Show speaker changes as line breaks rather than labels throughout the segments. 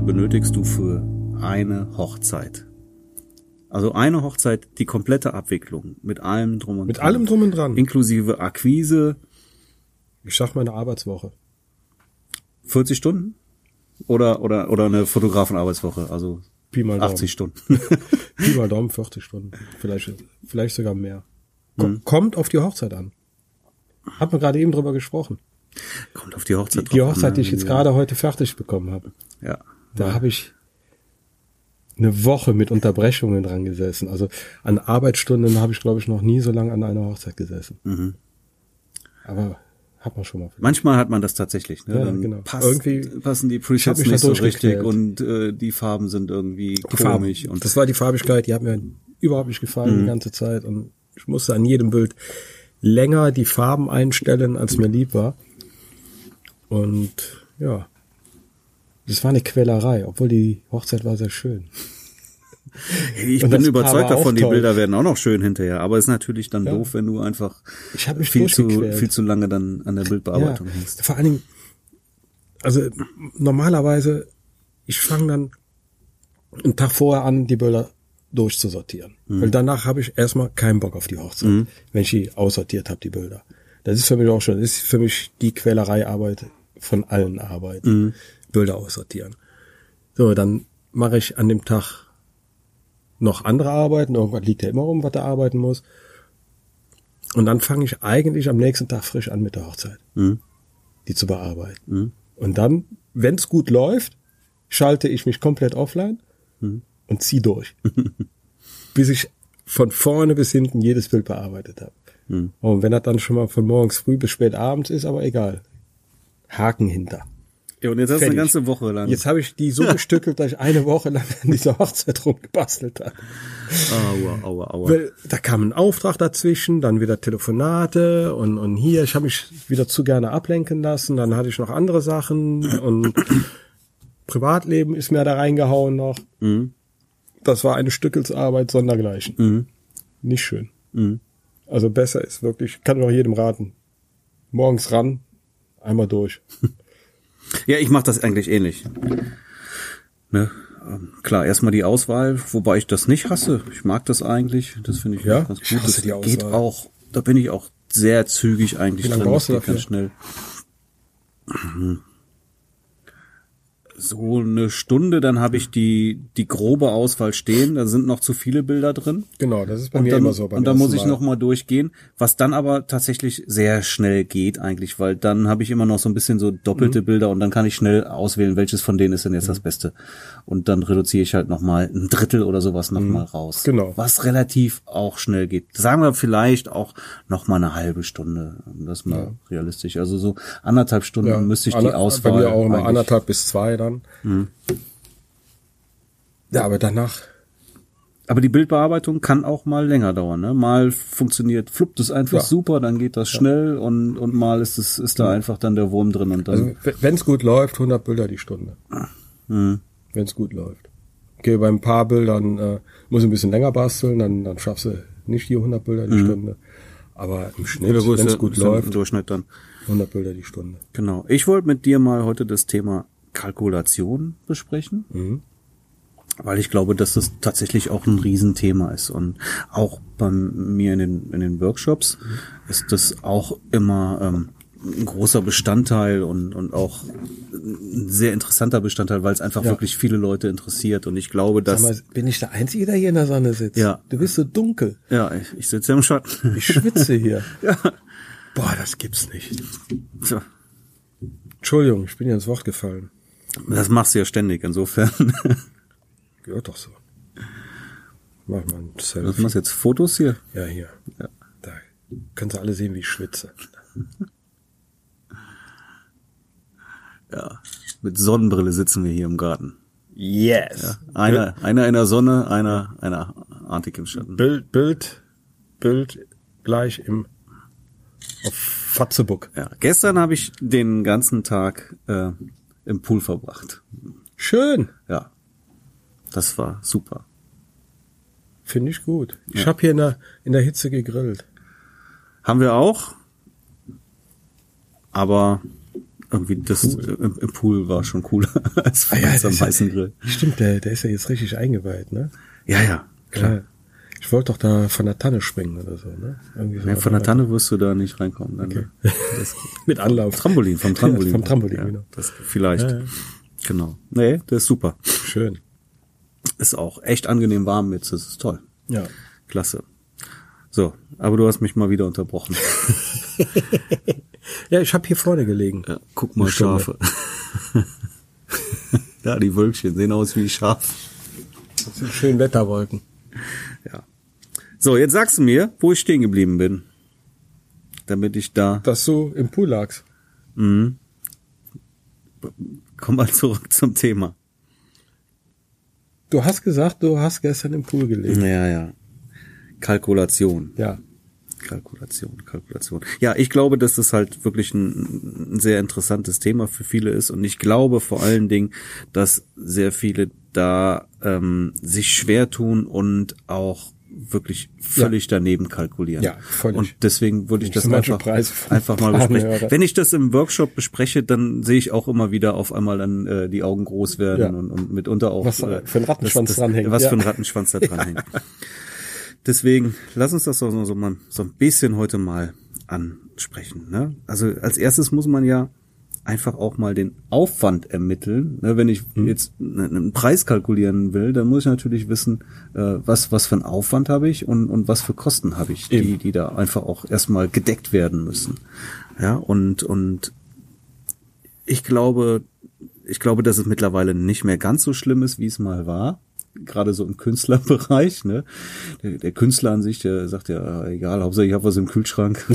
benötigst du für eine Hochzeit? Also eine Hochzeit, die komplette Abwicklung mit allem drum und
Mit allem drum und dran.
Inklusive Akquise,
Ich sag mal eine Arbeitswoche.
40 Stunden? Oder, oder, oder eine Fotografenarbeitswoche, also
Pi mal Daumen.
80 Stunden.
Pi mal Daumen, 40 Stunden. Vielleicht, vielleicht sogar mehr.
Mhm.
Ko- Kommt auf die Hochzeit an. Hat man gerade eben drüber gesprochen.
Kommt auf die Hochzeit
Die
an,
Hochzeit, die
ne?
ich jetzt gerade heute fertig bekommen habe.
Ja.
Da habe ich eine Woche mit Unterbrechungen dran gesessen. Also an Arbeitsstunden habe ich, glaube ich, noch nie so lange an einer Hochzeit gesessen.
Mhm.
Aber hat man schon mal.
Manchmal hat man das tatsächlich. Ne?
Ja,
Dann
genau.
passt,
Irgendwie-
passen die Presets nicht so richtig und äh, die Farben sind irgendwie
Die Farben.
komisch. Und
Das war die Farbigkeit, die hat mir überhaupt nicht gefallen
Mhm.
die ganze Zeit. Und ich musste an jedem Bild länger die Farben einstellen, als mir lieb war. Und ja, das war eine Quälerei, obwohl die Hochzeit war sehr schön.
ich
und
bin überzeugt davon, die. Bilder werden auch noch schön hinterher. Aber ist natürlich dann
Ja.
doof, wenn du einfach viel zu, viel zu lange dann an der Bildbearbeitung
ja,
hängst.
Vor allen Dingen, also normalerweise, ich fange dann einen Tag vorher an, die Bilder durchzusortieren.
Mhm.
Weil danach habe ich erstmal keinen Bock auf die Hochzeit, wenn ich die aussortiert habe, die Bilder. Das ist für mich auch schon, das ist für mich die Quälereiarbeit von allen Arbeiten.
Mhm.
Bilder aussortieren. So, dann mache ich an dem Tag noch andere Arbeiten. Irgendwas liegt ja immer rum, was er arbeiten muss. Und dann fange ich eigentlich am nächsten Tag frisch an mit der Hochzeit,
Mhm.
die zu bearbeiten.
Mhm.
Und dann, wenn es gut läuft, schalte ich mich komplett offline
Mhm.
und zieh durch. bis ich von vorne bis hinten jedes Bild bearbeitet habe.
Mhm.
Und wenn das dann schon mal von morgens früh bis spät abends ist, aber egal. Haken hinter.
Ja, und jetzt hast du eine ganze Woche lang.
Jetzt habe ich die so gestückelt, dass ich eine Woche lang an dieser Hochzeit rumgebastelt habe.
Aua, aua, aua.
Weil da kam ein Auftrag dazwischen, dann wieder Telefonate und, und hier, ich habe mich wieder zu gerne ablenken lassen, dann hatte ich noch andere Sachen und Privatleben ist mir da reingehauen noch.
Mhm.
Das war eine Stückelsarbeit sondergleichen.
Mhm.
Nicht schön.
Mhm.
Also besser ist wirklich, kann ich auch jedem raten. Morgens ran, einmal durch.
Ja, ich mache das eigentlich ähnlich. Ne? Ähm, Klar, erstmal die Auswahl, wobei ich das nicht hasse. Ich mag das eigentlich. Das finde ich
Ja?
ganz
Ich
gut.
hasse
Das
die
geht
Auswahl.
auch, da bin ich auch sehr zügig eigentlich
Wie lange
drin.
brauchst du
geht ganz schnell. So eine Stunde, dann habe ich die, die grobe Auswahl stehen. Da sind noch zu viele Bilder drin.
Genau, das ist bei
Und
mir
dann,
immer so.
und dann muss ich
Mal.
noch mal durchgehen, was dann aber tatsächlich sehr schnell geht eigentlich, weil dann habe ich immer noch so ein bisschen so
Mhm.
doppelte Bilder und dann kann ich schnell auswählen, welches von denen ist denn jetzt das Beste. Und dann reduziere ich halt noch mal ein Drittel oder sowas noch mal raus.
Genau.
Was relativ auch schnell geht. Sagen wir vielleicht auch noch mal eine halbe Stunde. Das ist mal realistisch. Also so anderthalb Stunden
Ja,
müsste ich die
ander-
Auswahl.
Bei mir auch immer anderthalb bis zwei dann. Ja, aber danach,
Aber die Bildbearbeitung kann auch mal länger dauern. Ne? Mal funktioniert, fluppt es einfach
Ja.
super, dann geht das schnell und, und mal ist es ist da einfach dann der Wurm drin und dann.
also wenn es gut läuft, 100 Bilder die Stunde.
Mhm.
Wenn es gut läuft. Okay, bei ein paar Bildern äh, muss ich ein bisschen länger basteln, dann, dann schaffst du nicht die 100 Bilder die Stunde. Aber im Schnitt,
Ja,
wenn es
ja-
gut
ja Im
läuft,
Durchschnitt dann.
100 Bilder die Stunde.
Genau. Ich wollte mit dir mal heute das Thema Kalkulation besprechen.
Mhm.
Weil ich glaube, dass das tatsächlich auch ein Riesenthema ist. Und auch bei mir in den, in den Workshops ist das auch immer ähm, ein großer Bestandteil und, und auch ein sehr interessanter Bestandteil, weil es einfach
Ja.
wirklich viele Leute interessiert. Und ich glaube, dass.
Mal, bin ich der Einzige, der hier in der Sonne sitzt?
Ja.
Du bist so dunkel.
ja, ich, ich sitze im Schatten.
Ich schwitze hier.
ja.
Boah, das gibt's nicht.
So.
Entschuldigung, ich bin dir ins Wort gefallen.
Das machst du ja ständig, insofern.
Gehört doch so. Mach mal ein
Was
Selfie.
machst du jetzt? Fotos hier?
Ja, hier.
Ja.
Da können Sie alle sehen, wie ich schwitze.
Ja. Mit Sonnenbrille sitzen wir hier im Garten.
Yes.
Einer, einer in der Sonne, einer, einer artig im Schatten.
Bild, Bild, Bild gleich im auf Fatzebuck.
Ja. Gestern habe ich den ganzen Tag äh, im Pool verbracht.
Schön.
Ja. Das war super.
Finde ich gut. Ich hab hier in der, in der Hitze gegrillt.
Haben wir auch. Aber irgendwie das im, im Pool war schon cooler als
Ah ja,
am heißen Grill.
Stimmt, der, der ist ja jetzt richtig eingeweiht, ne?
Ja, ja, klar.
Ja. Ich wollte doch da von der Tanne springen oder so, ne? Irgendwie so
Ja, von der Tanne wirst du da nicht reinkommen.
Okay.
das,
Mit Anlauf.
Trampolin, vom Trampolin.
Vom Trampolin,
ja,
genau.
Das vielleicht.
Ja, ja.
Genau. Nee, das ist super.
Schön.
Ist auch echt angenehm warm jetzt. Das ist toll.
Ja.
Klasse. So, aber du hast mich mal wieder unterbrochen.
Ja, ich habe hier vorne gelegen.
Ja, guck mal. Schafe. ja, die Wölkchen sehen aus wie Schaf.
Das sind schön Wetterwolken.
So, jetzt sagst du mir, wo ich stehen geblieben bin. Damit ich da.
Dass du im Pool lagst.
Komm mal zurück zum Thema.
Du hast gesagt, du hast gestern im Pool gelegen.
Ja, ja. Kalkulation.
Ja.
Kalkulation, Kalkulation. Ja, ich glaube, dass das halt wirklich ein, ein sehr interessantes Thema für viele ist und ich glaube vor allen Dingen, dass sehr viele da ähm, sich schwer tun und auch wirklich völlig daneben kalkulieren.
Ja, völlig.
Und deswegen würde ich das einfach, einfach mal besprechen.
höre.
Wenn ich das im Workshop bespreche, dann sehe ich auch immer wieder auf einmal dann äh, die Augen groß werden
Ja.
und, und mitunter auch
Was da für ein Rattenschwanz
das, das,
dranhängt.
Was
Ja.
für ein Rattenschwanz da dranhängt. Deswegen, lass uns das doch so, so, mal, so ein bisschen heute mal ansprechen. Ne? Also als erstes muss man ja einfach auch mal den Aufwand ermitteln. Ne? Wenn ich
Mhm.
jetzt ne- einen Preis kalkulieren will, dann muss ich natürlich wissen, äh, was, was für einen Aufwand habe ich und, und was für Kosten habe ich, die, die da einfach auch erstmal gedeckt werden müssen. Ja, und, und ich glaube, ich glaube, dass es mittlerweile nicht mehr ganz so schlimm ist, wie es mal war. Gerade so im Künstlerbereich, ne? Der, der Künstler an sich, der sagt ja, egal, Hauptsache ich habe was im Kühlschrank.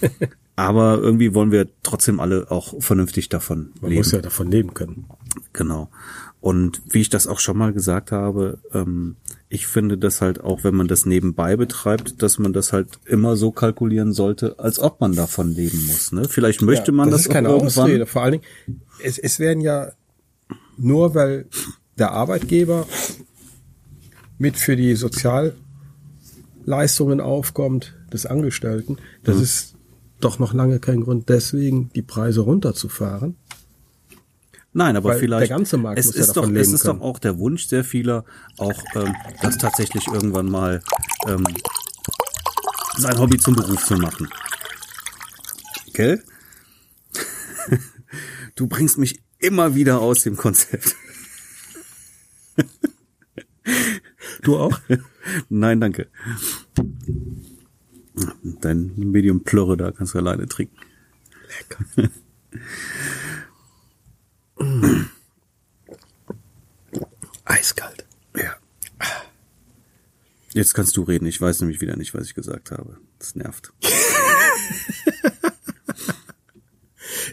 Aber irgendwie wollen wir trotzdem alle auch vernünftig davon
Man
leben.
muss ja davon leben können.
Genau. Und wie ich das auch schon mal gesagt habe, ähm, ich finde das halt auch, wenn man das nebenbei betreibt, dass man das halt immer so kalkulieren sollte, als ob man davon leben muss. Ne? Vielleicht möchte
ja,
man das,
das ist keine
irgendwann.
Ausrede. Vor allen Dingen, es, es werden ja nur, weil der Arbeitgeber mit für die Sozialleistungen aufkommt des Angestellten, das ist doch noch lange kein Grund, deswegen die Preise runterzufahren.
Nein, aber
Weil
vielleicht.
der ganze Markt
es
muss ja
ist doch,
davon
es ist
können.
doch auch der Wunsch sehr vieler, auch ähm, das tatsächlich irgendwann mal ähm, sein Hobby zum Beruf zu machen. Gell? Du bringst mich immer wieder aus dem Konzept.
Du auch?
Nein, danke. Dein Medium Plörre, da kannst du alleine trinken.
Lecker. Eiskalt.
Ja. Jetzt kannst du reden. Ich weiß nämlich wieder nicht, was ich gesagt habe. Das nervt.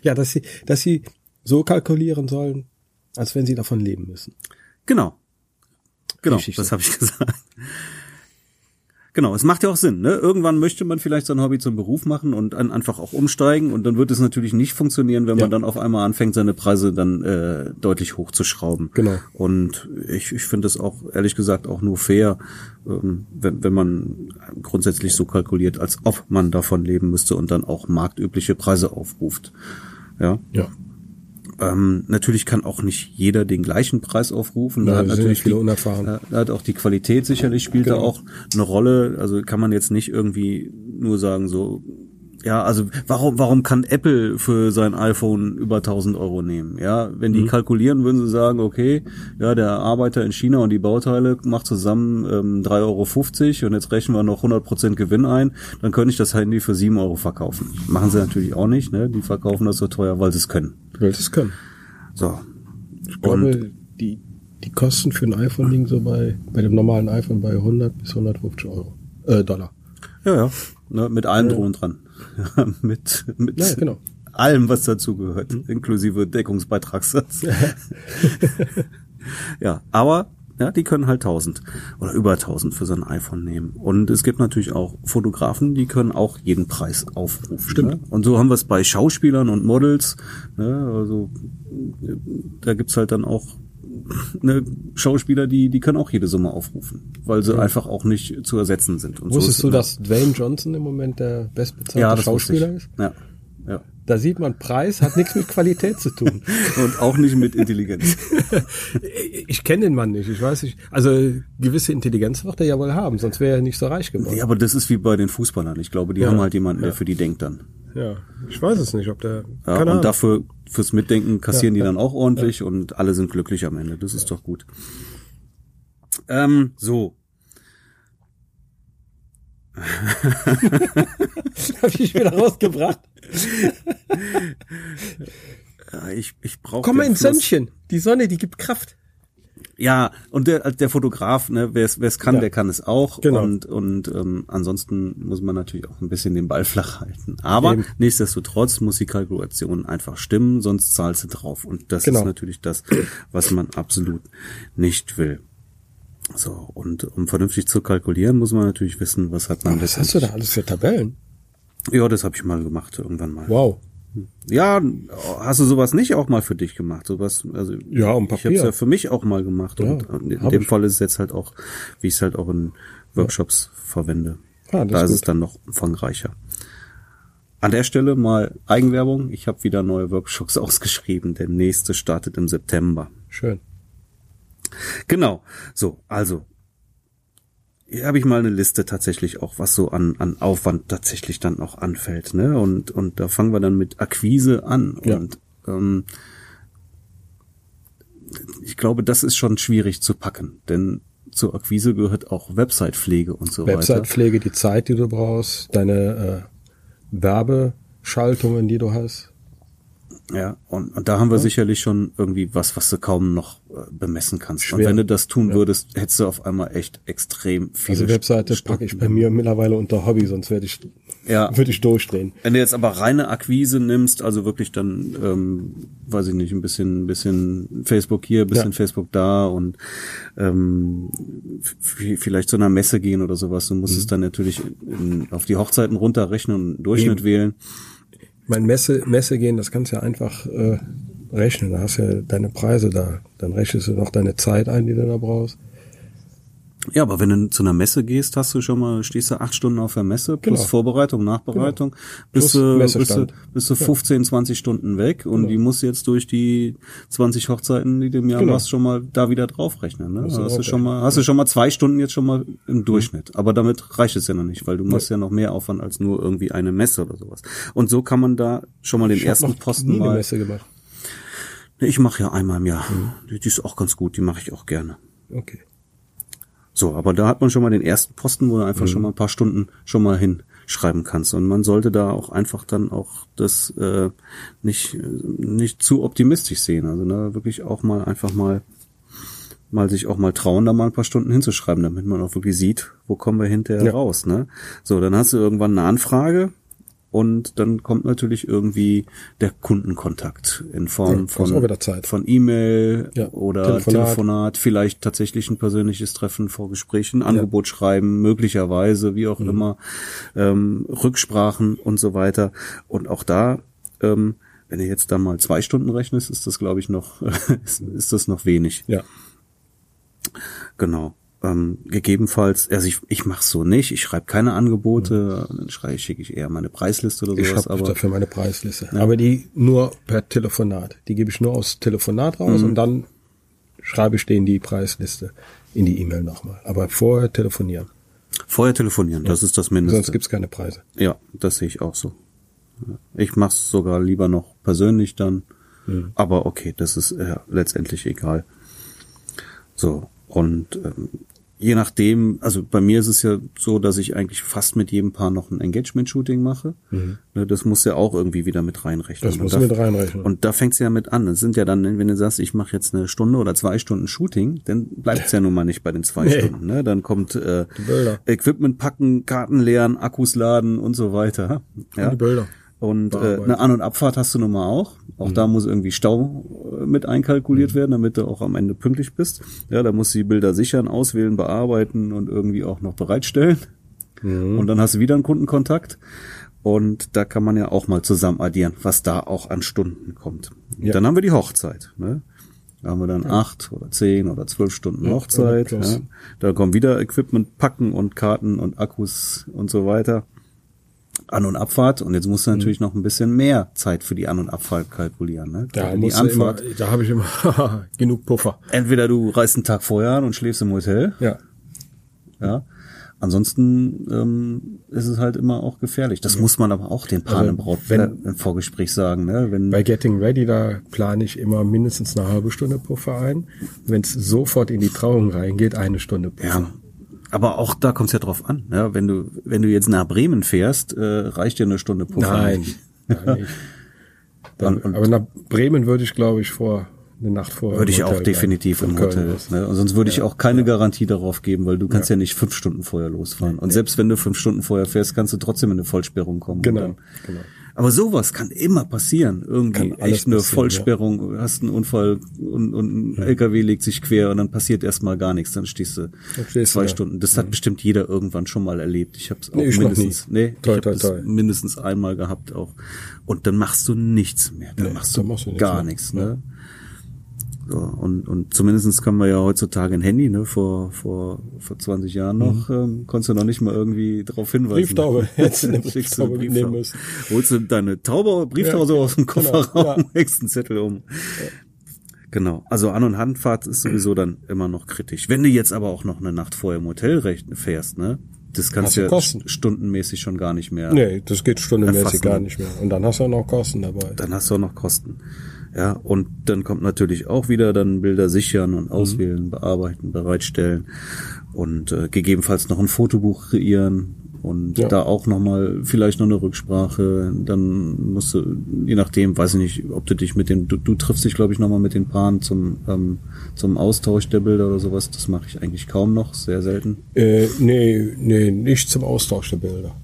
Ja, dass sie, dass sie so kalkulieren sollen, als wenn sie davon leben müssen.
Genau. Genau, das habe ich gesagt. Genau, es macht ja auch Sinn. Ne? Irgendwann möchte man vielleicht sein Hobby zum Beruf machen und dann einfach auch umsteigen und dann wird es natürlich nicht funktionieren, wenn
Ja.
man dann auf einmal anfängt, seine Preise dann äh, deutlich hochzuschrauben.
Genau.
Und ich, ich finde es auch ehrlich gesagt auch nur fair, ähm, wenn, wenn man grundsätzlich so kalkuliert, als ob man davon leben müsste und dann auch marktübliche Preise aufruft. Ja,
Ja.
Ähm, natürlich kann auch nicht jeder den gleichen Preis aufrufen. Da
Ja,
hat
da
natürlich
viele
die,
unerfahren.
Da, da hat auch die Qualität sicherlich spielt da
Genau.
auch eine Rolle. Also kann man jetzt nicht irgendwie nur sagen so, ja, also warum warum kann Apple für sein iPhone über 1000 Euro nehmen? Ja, wenn
Mhm.
die kalkulieren, würden sie sagen, okay, ja, der Arbeiter in China und die Bauteile macht zusammen ähm, 3,50 Euro und jetzt rechnen wir noch 100% Gewinn ein, dann könnte ich das Handy für 7 Euro verkaufen. Machen sie natürlich auch nicht, ne? Die verkaufen das so teuer, weil sie es können.
Will es können.
So.
Ich glaube, die, die Kosten für ein iPhone liegen so bei, bei dem normalen iPhone bei 100 bis 150 Euro, äh, Dollar.
Ja, ja. Ne, mit allem drum und dran. Mit mit
Ja, genau.
allem, was dazu gehört, inklusive Deckungsbeitragssatz. ja, aber ja, die können halt 1000 oder über 1000 für so ein iPhone nehmen. Und es gibt natürlich auch Fotografen, die können auch jeden Preis aufrufen.
Stimmt.
Ne? Und so haben wir es bei Schauspielern und Models. Ne? Also da gibt's halt dann auch ne, Schauspieler, die die können auch jede Summe aufrufen, weil sie einfach auch nicht zu ersetzen sind. Und so
Wusstest
ist-
du, dass Dwayne Johnson im Moment der bestbezahlte
ja,
Schauspieler ist?
Ja. Ja.
Da sieht man, Preis hat nichts mit Qualität zu tun.
Und auch nicht mit Intelligenz.
Ich kenne den Mann nicht, ich weiß nicht. Also gewisse Intelligenz wird er ja wohl haben, sonst wäre er nicht so reich geworden.
Ja, aber das ist wie bei den Fußballern. Ich glaube, die
Ja.
haben halt jemanden, der für die denkt dann.
Ja, ich weiß es nicht, ob der.
Ja, und
Ahnung.
dafür, fürs Mitdenken kassieren
Ja,
die dann auch ordentlich und alle sind glücklich am Ende. Das ist doch gut. Ähm, so.
Hab ich wieder rausgebracht.
Ich, ich brauche
Komm mal ins Sönnchen. Die Sonne, die gibt Kraft.
Ja, und der, der Fotograf, ne, wer es kann,
Ja.
der kann es auch.
Genau.
Und, und ähm, ansonsten muss man natürlich auch ein bisschen den Ball flach halten. Aber
Eben.
nichtsdestotrotz muss die Kalkulation einfach stimmen, sonst zahlst du drauf. Und das
Genau.
ist natürlich das, was man absolut nicht will. So, und um vernünftig zu kalkulieren, muss man natürlich wissen, was hat man
Was hast du da alles für Tabellen?
Ja, das habe ich mal gemacht, irgendwann mal.
Wow.
Ja, hast du sowas nicht auch mal für dich gemacht? Sowas, also
Ja, am
ich habe
Papier.
es ja für mich auch mal gemacht
Ja,
und in dem
ich.
Fall ist es jetzt halt auch, wie ich es halt auch in Workshops verwende.
Ah, das
da
ist
ist es dann noch umfangreicher. An der Stelle mal Eigenwerbung. Ich habe wieder neue Workshops ausgeschrieben. Der nächste startet im September.
Schön.
Genau. So, also hier habe ich mal eine Liste tatsächlich auch, was so an, an Aufwand tatsächlich dann auch anfällt. Ne? Und, und da fangen wir dann mit Akquise an.
Ja.
Und ähm, ich glaube, das ist schon schwierig zu packen, denn zur Akquise gehört auch Websitepflege und so weiter.
Websitepflege, die Zeit, die du brauchst, deine äh, Werbeschaltungen, die du hast.
Ja, und, und da haben wir sicherlich schon irgendwie was, was du kaum noch äh, bemessen kannst. Und
Schwer.
wenn du das tun würdest, hättest du auf einmal echt extrem viele
Also Webseite
Stunden.
packe ich bei mir mittlerweile unter Hobby, sonst werde ich,
Ja.
würde ich durchdrehen.
Wenn du jetzt aber reine Akquise nimmst, also wirklich dann, ähm, weiß ich nicht, ein bisschen, ein bisschen Facebook hier, ein bisschen
Ja.
Facebook da und ähm, vielleicht zu einer Messe gehen oder sowas. Du musst es dann natürlich in, auf die Hochzeiten runterrechnen und einen Durchschnitt
Eben.
wählen.
Mein Messe, Messe gehen, das kannst du ja einfach äh, rechnen. Da hast du ja deine Preise da. Dann rechnest du noch deine Zeit ein, die du da brauchst.
Ja, aber wenn du zu einer Messe gehst, hast du schon mal, stehst du acht Stunden auf der Messe, plus
Genau.
Vorbereitung, Nachbereitung, bist,
Plus
du, bist, du, bist du 15, 20 Stunden weg und die musst du jetzt durch die 20 Hochzeiten, die du im Jahr
Genau.
machst, schon mal da wieder draufrechnen. Ne? Also hast du schon mal, hast du schon mal zwei Stunden jetzt schon mal im Durchschnitt. Aber damit reicht es ja noch nicht, weil du machst ja noch mehr Aufwand als nur irgendwie eine Messe oder sowas. Und so kann man da schon mal den
Ich
ersten Posten mal.
Messe gemacht.
Ich mache ja einmal im Jahr. Die, die ist auch ganz gut, die mache ich auch gerne.
Okay.
So, aber da hat man schon mal den ersten Posten, wo du einfach schon mal ein paar Stunden schon mal hinschreiben kannst. Und man sollte da auch einfach dann auch das äh, nicht, nicht zu optimistisch sehen. Also da wirklich auch mal einfach mal mal sich auch mal trauen, da mal ein paar Stunden hinzuschreiben, damit man auch wirklich sieht, wo kommen wir hinterher
Ja.
raus. Ne? So, dann hast du irgendwann eine Anfrage und dann kommt natürlich irgendwie der Kundenkontakt in Form
Ja,
von von E-Mail
Ja,
oder
Telefonat.
Telefonat. vielleicht tatsächlich ein persönliches Treffen vor Gesprächen, Angebot schreiben, möglicherweise, wie auch
Mhm.
immer, ähm, Rücksprachen und so weiter. Und auch da, ähm, wenn du jetzt da mal zwei Stunden rechnest, ist das, glaube ich, noch, ist, ist das noch wenig.
Ja.
Genau. Ähm, gegebenenfalls, also ich, ich mache so nicht, ich schreibe keine Angebote, dann schreibe schicke ich eher meine Preisliste oder
Ich
sowas,
habe
aber
dafür meine Preisliste. Aber die nur per Telefonat. Die gebe ich nur aus Telefonat
Mhm.
raus und dann schreibe ich denen die Preisliste in die E-Mail nochmal. Aber vorher telefonieren.
vorher telefonieren, das ist das Mindeste.
Sonst gibt's keine Preise.
Ja, das sehe ich auch so. Ja. Ich mach's sogar lieber noch persönlich dann. Aber okay, das ist äh, letztendlich egal. So, und ähm, je nachdem, also bei mir ist es ja so, dass ich eigentlich fast mit jedem Paar noch ein Engagement-Shooting mache. Ne, Das muss ja auch irgendwie wieder mit reinrechnen.
Das
Und
muss
da-
mit reinrechnen.
Und da fängt's ja mit an. Es sind ja dann, wenn du sagst, ich mache jetzt eine Stunde oder zwei Stunden Shooting, dann bleibt's ja nun mal nicht bei den zwei
Nee.
Stunden. Ne? Dann kommt äh. Equipment packen, Karten leeren, Akkus laden und so weiter. Ja?
die Bilder.
Und äh, eine An- und Abfahrt hast du nun mal auch. Auch da muss irgendwie Stau äh, mit einkalkuliert werden, damit du auch am Ende pünktlich bist. Ja, da musst du die Bilder sichern, auswählen, bearbeiten und irgendwie auch noch bereitstellen. Und dann hast du wieder einen Kundenkontakt. Und da kann man ja auch mal zusammen addieren, was da auch an Stunden kommt.
Ja.
Dann haben wir die Hochzeit. Ne? Da haben wir dann acht oder zehn oder zwölf Stunden
Ja,
Hochzeit. Ja. Da kommen wieder Equipment packen und Karten und Akkus und so weiter. An- und Abfahrt und jetzt musst du natürlich noch ein bisschen mehr Zeit für die An- und Abfahrt kalkulieren. Ne?
Da,
die
du immer, da habe ich immer genug Puffer.
Entweder du reist einen Tag vorher an und schläfst im Hotel,
Ja.
ja. Ansonsten ähm, ist es halt immer auch gefährlich. Das muss man aber auch den Paaren im, Braut
wenn-
im Vorgespräch sagen. Ne? Wenn,
Bei Getting Ready, da plane ich immer mindestens eine halbe Stunde Puffer ein. Wenn es sofort in die Trauung reingeht, eine Stunde Puffer.
ja, aber auch da kommt es ja drauf an. Ne? Wenn du wenn du jetzt nach Bremen fährst, äh, reicht dir eine Stunde Puffer
Nein, nein nicht. Dann,
Und-
aber nach Bremen würde ich, glaube ich, vor eine Nacht vor.
Würde ich auch definitiv im Hotel. Ne? Und sonst würde ich auch keine Garantie darauf geben, weil du kannst ja, nicht fünf Stunden vorher losfahren. Und selbst wenn du fünf Stunden vorher fährst, kannst du trotzdem in eine Vollsperrung kommen.
Genau, genau.
Aber sowas kann immer passieren. Irgendwie echt eine Vollsperrung, du hast einen Unfall und, und ein LKW legt sich quer und dann passiert erstmal gar nichts. Dann stehst du
Dann
zwei
da.
Stunden. Das hat bestimmt jeder irgendwann schon mal erlebt. Ich habe es auch
Nee,
mindestens, nee,
Toi,
ich
toi, toi.
mindestens einmal gehabt auch. Und dann machst du nichts mehr. Dann
Nee,
machst
dann
du
machst du nichts
gar
mehr.
nichts. Ne? So, und, und zumindestens kann man ja heutzutage ein Handy, ne? Vor, vor, vor 20 Jahren noch, ähm, konntest du noch nicht mal irgendwie darauf hinweisen.
Brieftaube. Hättest du eine Brieftaube mitnehmen müssen.
Holst du deine Taube, Brieftaube
Ja,
so aus dem
genau,
Kofferraum,
ja.
legst einen Zettel um. Genau. Also An- und Handfahrt ist sowieso dann immer noch kritisch. Wenn du jetzt aber auch noch eine Nacht vorher im Hotel fährst, ne? Das kannst
du
ja
Kosten.
st- stundenmäßig schon gar nicht mehr.
Nee, das geht stundenmäßig
Erfassen.
gar nicht mehr. Und dann hast du auch noch Kosten dabei.
Dann hast du auch noch Kosten. Ja, und dann kommt natürlich auch wieder dann Bilder sichern und auswählen, bearbeiten, bereitstellen und äh, gegebenenfalls noch ein Fotobuch kreieren und
Ja.
da auch nochmal vielleicht noch eine Rücksprache. Dann musst du, je nachdem, weiß ich nicht, ob du dich mit den, du, du triffst dich, glaube ich, nochmal mit den Paaren zum, ähm, zum Austausch der Bilder oder sowas. Das mache ich eigentlich kaum noch, sehr selten.
Äh, nee, nee, nicht zum Austausch der Bilder.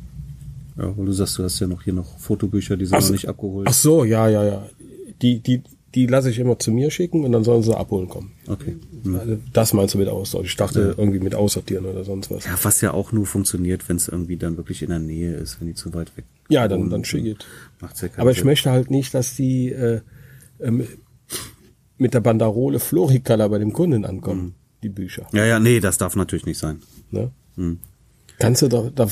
Ja, weil du sagst, du hast ja noch hier noch Fotobücher, die sind
Ach
noch nicht abgeholt.
Ach so, ja, ja, ja. Die, die, die lasse ich immer zu mir schicken und dann sollen sie abholen kommen.
Okay.
Also das meinst du mit Austausch? Ich dachte irgendwie mit aussortieren oder sonst was.
Ja, was ja auch nur funktioniert, wenn es irgendwie dann wirklich in der Nähe ist, wenn die zu weit weg
Ja, dann, dann schicke ich.
Macht's ja keinen
Aber ich
Sinn.
möchte halt nicht, dass die äh, ähm, mit der Banderole Floricolor bei dem Kunden ankommen, die Bücher.
Ja, ja, nee, das darf natürlich nicht sein.
Ne? Kannst du doch, da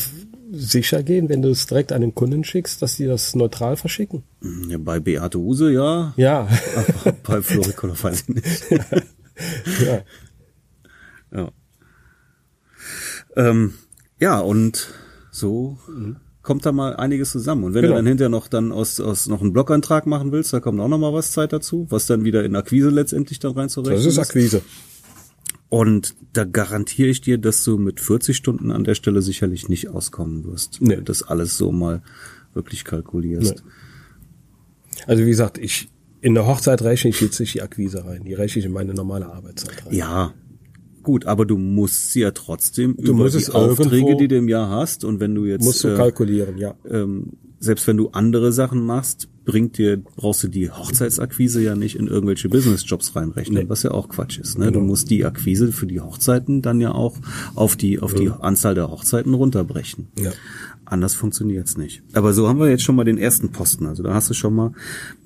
sicher gehen, wenn du es direkt an den Kunden schickst, dass die das neutral verschicken?
Ja, bei Beate Use ja,
Ja.
aber bei Floricolor weiß ich nicht.
ja.
Ja. Ähm, ja, und so kommt da mal einiges zusammen. Und wenn
Genau.
du dann hinterher noch dann aus, aus noch einen Blogantrag machen willst, da kommt auch noch mal was Zeit dazu, was dann wieder in Akquise letztendlich dann reinzurechnen
Das ist Akquise.
Und da garantiere ich dir, dass du mit 40 Stunden an der Stelle sicherlich nicht auskommen wirst,
Nee.
wenn du das alles so mal wirklich kalkulierst.
Also wie gesagt, ich in der Hochzeit rechne ich jetzt nicht die Akquise rein. Die rechne ich in meine normale Arbeitszeit rein.
Ja, gut, aber du musst sie ja trotzdem über
musst
die Aufträge, die du im Jahr hast und wenn du jetzt
Musst du
äh,
kalkulieren, ja.
ähm, selbst wenn du andere Sachen machst, bringt dir, brauchst du die Hochzeitsakquise ja nicht in irgendwelche Businessjobs reinrechnen,
Nee.
was ja auch Quatsch ist. Ne? Du
Genau.
musst die Akquise für die Hochzeiten dann ja auch auf die, auf die Anzahl der Hochzeiten runterbrechen.
Ja.
Anders funktioniert's nicht. Aber so haben wir jetzt schon mal den ersten Posten. Also da hast du schon mal,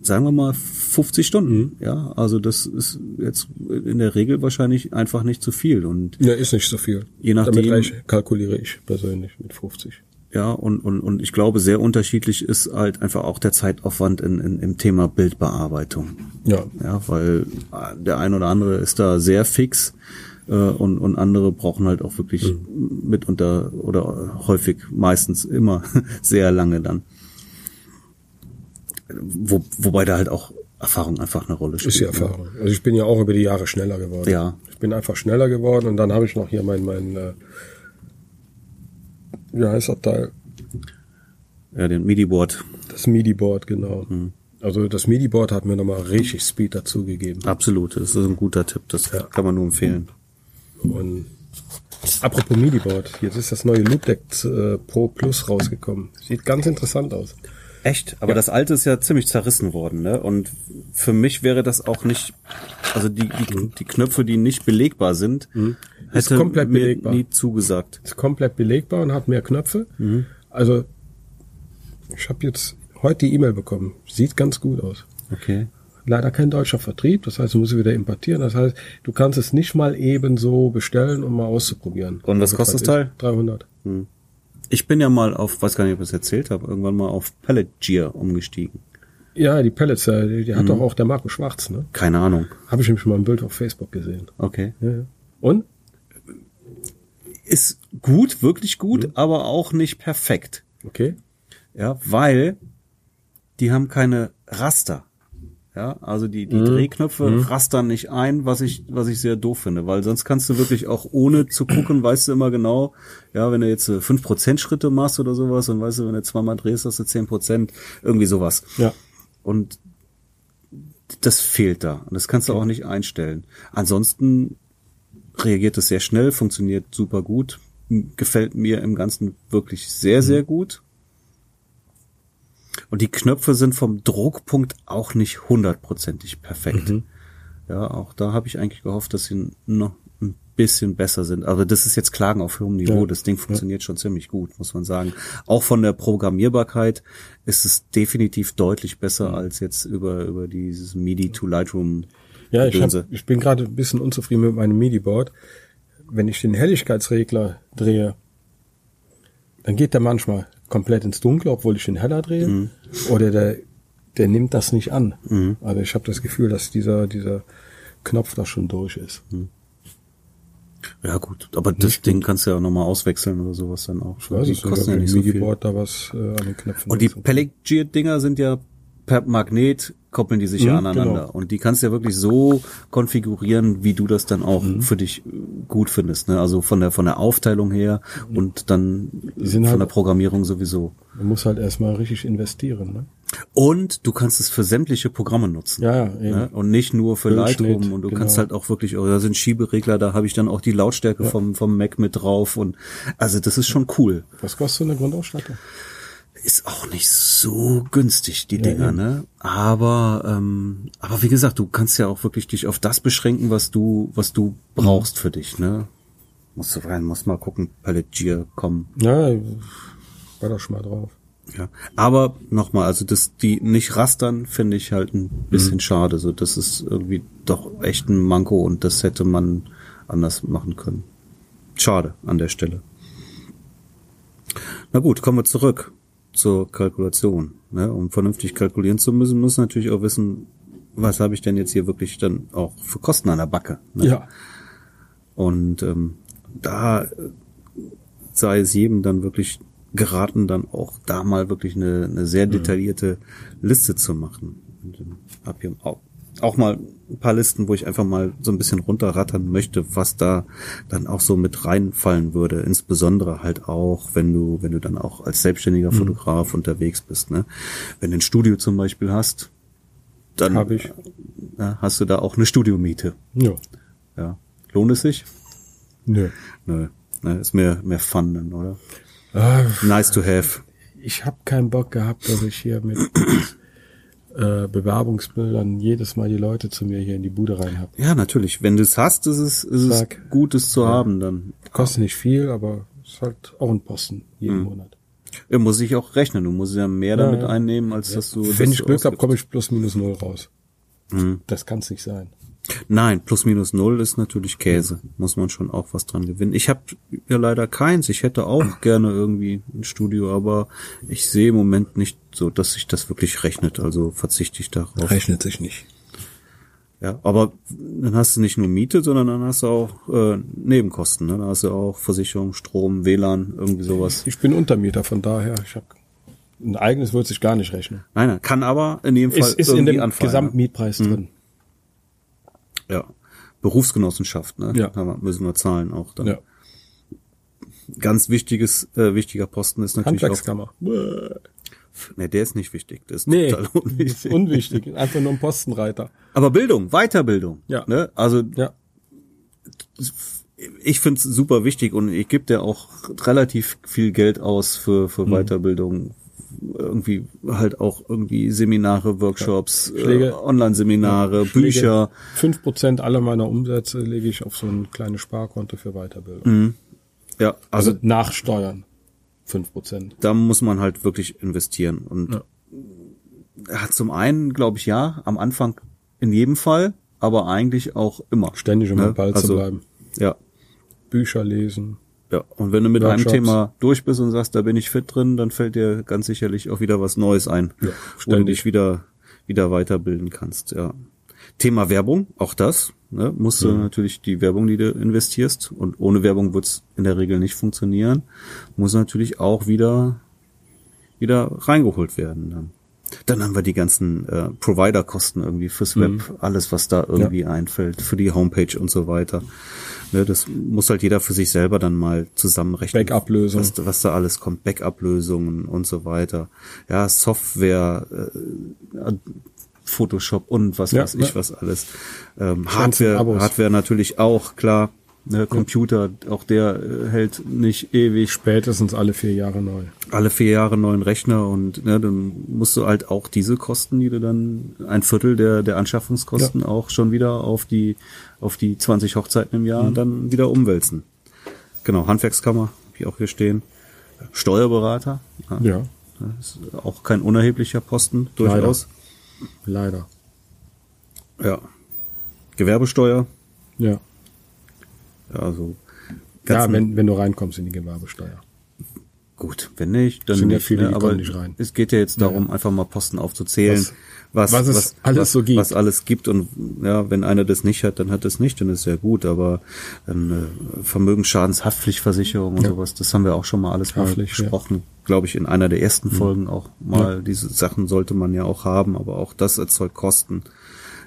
sagen wir mal, 50 Stunden.
Mhm.
Ja, also das ist jetzt in der Regel wahrscheinlich einfach nicht zu viel. Und
Ja, ist nicht so viel.
Je nachdem-
Damit kalkuliere ich persönlich mit 50.
Ja, und, und, und ich glaube, sehr unterschiedlich ist halt einfach auch der Zeitaufwand in, in, im Thema Bildbearbeitung.
Ja.
Ja, weil äh, der ein oder andere ist da sehr fix äh, und, und andere brauchen halt auch wirklich mitunter oder häufig meistens immer sehr lange dann. Wo, wobei da halt auch Erfahrung einfach eine Rolle spielt.
Ist die
ne?
Erfahrung. Also ich bin ja auch über die Jahre schneller geworden.
Ja.
Ich bin einfach schneller geworden und dann habe ich noch hier mein, mein äh, wie heißt das Teil?
Ja, den MIDI-Board.
Das MIDI-Board, genau.
Hm.
Also das MIDI-Board hat mir nochmal richtig Speed dazugegeben.
Absolut, das ist ein guter Tipp. Das
Ja.
kann man nur empfehlen.
Und apropos MIDI-Board, jetzt ist das neue Loopdeck äh, Pro Plus rausgekommen. Sieht ganz interessant aus.
Echt? Aber das alte ist ja ziemlich zerrissen worden, ne? Und für mich wäre das auch nicht, also die, die, die Knöpfe, die nicht belegbar sind,
Ist
hätte
komplett
mir
belegbar.
nie zugesagt.
Ist komplett belegbar und hat mehr Knöpfe. Also ich habe jetzt heute die E-Mail bekommen. Sieht ganz gut aus.
Okay.
Leider kein deutscher Vertrieb, das heißt, du musst es wieder importieren. Das heißt, du kannst es nicht mal eben so bestellen, um mal auszuprobieren.
Und was
Also,
kostet das Teil?
ich- 300.
Ich bin ja mal auf, weiß gar nicht, ob ich es erzählt habe, irgendwann mal auf Pellet Gear umgestiegen.
Ja, die Pellets, äh, die, die hat doch auch der Marco Schwarz, ne?
Keine Ahnung.
Habe ich nämlich mal ein Bild auf Facebook gesehen.
Okay.
Ja, ja. Und?
Ist gut, wirklich gut, aber auch nicht perfekt.
Okay.
Ja, weil die haben keine Raster. Ja, also die, die Drehknöpfe rastern nicht ein, was ich, was ich sehr doof finde, weil sonst kannst du wirklich auch ohne zu gucken, weißt du immer genau, ja, wenn du jetzt äh, fünf Prozent Schritte machst oder sowas und weißt du, wenn du zweimal drehst, hast du zehn Prozent, irgendwie sowas.
Ja.
Und das fehlt da. Und das kannst du auch nicht einstellen. Ansonsten reagiert es sehr schnell, funktioniert super gut, gefällt mir im Ganzen wirklich sehr, sehr gut. Und die Knöpfe sind vom Druckpunkt auch nicht hundertprozentig perfekt. Ja, auch da habe ich eigentlich gehofft, dass sie noch ein bisschen besser sind. Aber das ist jetzt Klagen auf hohem Niveau.
Ja.
Das Ding funktioniert schon ziemlich gut, muss man sagen. Auch von der Programmierbarkeit ist es definitiv deutlich besser als jetzt über, über dieses MIDI to Lightroom.
Ja, ich, hab, ich bin gerade ein bisschen unzufrieden mit meinem MIDI-Board. Wenn ich den Helligkeitsregler drehe, dann geht der manchmal komplett ins Dunkle, obwohl ich den heller drehe.
Mhm.
Oder der, der nimmt das nicht an. Also ich habe das Gefühl, dass dieser, dieser Knopf da schon durch ist.
Ja gut, aber das Ding kannst du ja nochmal auswechseln oder sowas dann auch.
Ich weiß
die
es nicht,
kosten ja nicht so viel.
Da was äh, an den Knöpfen
Und die. Pellet-Dinger sind ja per Magnet koppeln die sich ja
Mhm,
aneinander.
genau.
Und die kannst du ja wirklich so konfigurieren, wie du das dann auch
Mhm.
für dich äh, gut findest. Ne? Also von der von der Aufteilung her und dann von
halt-
der Programmierung sowieso.
Man muss halt erstmal richtig investieren. Ne?
Und du kannst es für sämtliche Programme nutzen.
Ja, ja, eben.
Ne? Und nicht nur für Lightroom. Und du
genau.
kannst halt auch wirklich, oh, da sind Schieberegler, da habe ich dann auch die Lautstärke vom, vom Mac mit drauf. Und also das ist schon cool.
Was kostet so eine Grundausstattung?
Ist auch nicht so günstig, die Dinger, ne? Aber, ähm, aber wie gesagt, du kannst ja auch wirklich dich auf das beschränken, was du, was du brauchst für dich, ne? Musst du rein, musst mal gucken, Palette Gear kommen.
Ja, war doch schon mal drauf.
Ja. Aber nochmal, also das, die nicht rastern, finde ich halt ein bisschen schade. So, das ist irgendwie doch echt ein Manko und das hätte man anders machen können. Schade an der Stelle. Na gut, kommen wir zurück zur Kalkulation. Ne? Um vernünftig kalkulieren zu müssen, muss natürlich auch wissen, was habe ich denn jetzt hier wirklich dann auch für Kosten an der Backe. Ne?
Ja.
Und ähm, da sei es jedem dann wirklich geraten, dann auch da mal wirklich eine, eine sehr detaillierte Liste zu machen. Und ähm, hab hier auch, auch mal ein paar Listen, wo ich einfach mal so ein bisschen runterrattern möchte, was da dann auch so mit reinfallen würde. Insbesondere halt auch, wenn du, wenn du dann auch als selbstständiger Fotograf unterwegs bist. Ne? Wenn du ein Studio zum Beispiel hast, dann
Hab ich.
äh, hast du da auch eine Studiomiete.
Ja.
Ja. Lohnt es sich?
Nö.
Nö. Ne, ist mehr, mehr Fun dann, oder?
Ah,
Nice to have.
ich habe keinen Bock gehabt, dass ich hier mit äh, Bewerbungsbildern jedes Mal die Leute zu mir hier in die Bude rein habe.
Ja, natürlich. Wenn du es hast, ist es, ist es
Zack.
gut, es zu haben, dann
Kostet nicht viel, aber ist halt auch ein Posten jeden Monat.
ja, muss ich auch rechnen. Du musst ja mehr damit
ja.
einnehmen, als dass du.
Wenn
dass
ich Glück habe, komme ich plus minus null raus. Das kann es nicht sein.
Nein, plus minus null ist natürlich Käse. Muss man schon auch was dran gewinnen. Ich habe ja leider keins. Ich hätte auch gerne irgendwie ein Studio, aber ich sehe im Moment nicht so, dass sich das wirklich rechnet. Also verzichte ich darauf.
Rechnet sich nicht.
Ja, aber dann hast du nicht nur Miete, sondern dann hast du auch äh, Nebenkosten. Ne? Dann hast du auch Versicherung, Strom, WLAN, irgendwie sowas.
Ich bin Untermieter, von daher, ich habe ein eigenes wird sich gar nicht rechnen.
Nein, nein, kann aber in jedem Fall
Es ist in
irgendwie
dem
anfallen.
Gesamtmietpreis drin.
Ja. Berufsgenossenschaft, ne?
Ja.
Da müssen wir zahlen auch dann.
Ja.
Ganz wichtiges, äh, wichtiger Posten ist natürlich auch.
Handwerkskammer.
Ne, der ist nicht wichtig. Der ist
Nee,
total unwichtig.
unwichtig. Einfach nur ein Postenreiter.
Aber Bildung, Weiterbildung.
Ja.
Ne? Also
Ja.
ich finde es super wichtig und ich gebe dir auch relativ viel Geld aus für, für
Mhm.
Weiterbildung. Irgendwie halt auch irgendwie Seminare, Workshops, äh, Online-Seminare, Bücher.
Fünf Prozent aller meiner Umsätze lege ich auf so ein kleines Sparkonto für Weiterbildung.
Mhm. Ja, also
Also nach Steuern. Fünf Prozent.
da muss man halt wirklich investieren. Und
Ja.
ja, zum einen glaube ich ja, am Anfang in jedem Fall, aber eigentlich auch immer.
Ständig um
Ne?
Ball
Also,
zu bleiben.
Ja,
Bücher lesen.
Ja, und wenn du mit einem
Workshops.
Thema durch bist und sagst, da bin ich fit drin, dann fällt dir ganz sicherlich auch wieder was Neues ein,
Ja,
wo du dich wieder wieder weiterbilden kannst. Ja. Thema Werbung, auch das. Ne, musst du natürlich die Werbung, die du investierst, und ohne Werbung wird's in der Regel nicht funktionieren, muss natürlich auch wieder wieder reingeholt werden. Dann. Dann haben wir die ganzen äh, Provider-Kosten irgendwie fürs
Mhm.
Web, alles, was da irgendwie einfällt, für die Homepage und so weiter. Ne, das muss halt jeder für sich selber dann mal zusammenrechnen.
Backup-Lösung.
Was, was da alles kommt, Backup-Lösungen und so weiter. Ja, Software, äh, Photoshop und was
Ja,
weiß ich
ja.
was alles. Ähm, Hardware. Hardware natürlich auch, klar. Ne, Computer, auch der äh, hält nicht ewig
Spätestens alle vier Jahre neu.
alle vier Jahre neuen Rechner und ne, dann musst du halt auch diese Kosten, die du dann ein Viertel der der Anschaffungskosten auch schon wieder auf die auf die 20 Hochzeiten im
Mhm.
Jahr dann wieder umwälzen. Genau, Handwerkskammer ich auch hier stehen. Steuerberater, ja,
Ja,
das ist auch kein unerheblicher Posten durchaus.
leider.
Ja. Gewerbesteuer,
Ja.
Ja, also
Ja, wenn, wenn du reinkommst in die Gewerbesteuer.
Gut, wenn nicht, dann
Sind ja
nicht.
viele,
ne?
die
aber
nicht rein.
es geht ja jetzt darum, einfach mal Posten aufzuzählen,
Was-
was,
was es alles so gibt.
Was alles gibt und ja, wenn einer das nicht hat, dann hat es nicht, dann ist ja gut. Aber ähm, äh, Vermögensschadenshaftpflichtversicherung und
Ja.
sowas, das haben wir auch schon mal alles mal
ja. Mhm.
besprochen. Glaube ich, in einer der ersten Folgen auch mal. Diese Sachen sollte man ja auch haben, aber auch das erzeugt Kosten.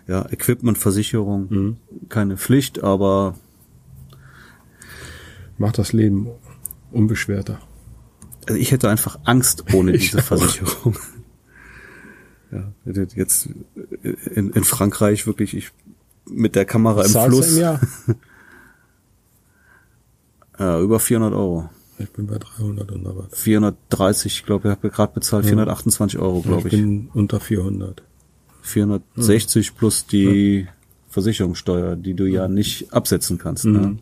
Ja, Equipmentversicherung,
Mhm.
keine Pflicht, aber
Macht das Leben unbeschwerter.
Also ich hätte einfach Angst ohne diese. Versicherung. Ja, jetzt in, in Frankreich wirklich ich mit der Kamera im
Zahlst du
Fluss
im Jahr?
ja, über 400 Euro.
Ich bin bei 300 und aber.
430, ich glaube, ich habe gerade bezahlt 428 Euro, glaube
ich
ich.
bin unter 400.
460 plus die Versicherungssteuer, die du ja nicht absetzen kannst. Ne?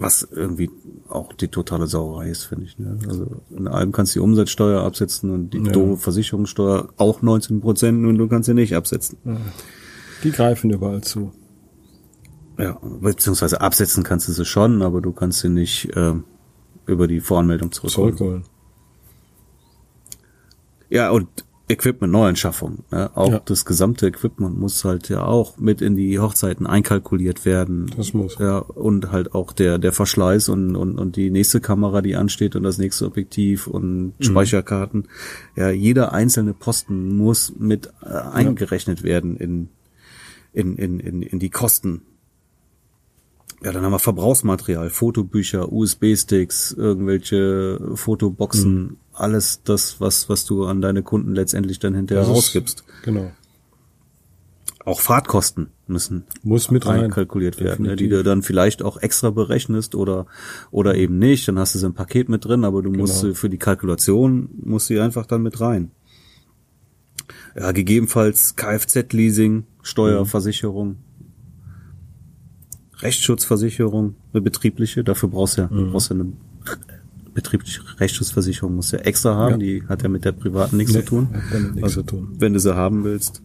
Was irgendwie auch die totale Sauerei ist, finde ich. Ne? Also in allem kannst du die Umsatzsteuer absetzen und die
Ja.
doofe Versicherungssteuer auch 19 Prozent und du kannst sie nicht absetzen.
Die greifen überall zu.
Ja, beziehungsweise absetzen kannst du sie schon, aber du kannst sie nicht ähm, über die Voranmeldung zurückholen.
Zurückholen.
Ja, und Equipment Neuanschaffung. Ne? Auch
Ja.
das gesamte Equipment muss halt ja auch mit in die Hochzeiten einkalkuliert werden.
Das muss.
Ja, und halt auch der, der Verschleiß und, und, und die nächste Kamera, die ansteht und das nächste Objektiv und
Mhm.
Speicherkarten. Ja, jeder einzelne Posten muss mit äh, eingerechnet werden in, in, in, in, in die Kosten. Ja, dann haben wir Verbrauchsmaterial, Fotobücher, USB-Sticks, irgendwelche Fotoboxen,
Mhm.
alles das, was, was du an deine Kunden letztendlich dann hinterher
Das ist-
rausgibst.
Genau.
Auch Fahrtkosten müssen
Muss mit rein.
einkalkuliert werden, ne, die
Definitiv.
du dann vielleicht auch extra berechnest oder oder eben nicht. Dann hast du sie im Paket mit drin, aber du musst
Genau.
sie für die Kalkulation musst sie einfach dann mit rein. Ja, gegebenenfalls Kfz-Leasing, Steuerversicherung, Rechtsschutzversicherung, eine betriebliche. Dafür brauchst du ja,
Mhm.
brauchst du eine betriebliche Rechtsschutzversicherung musst du ja extra haben.
Ja.
Die hat ja mit der privaten nichts
Nee,
zu tun.
nichts
Also,
zu tun.
Wenn du sie haben willst.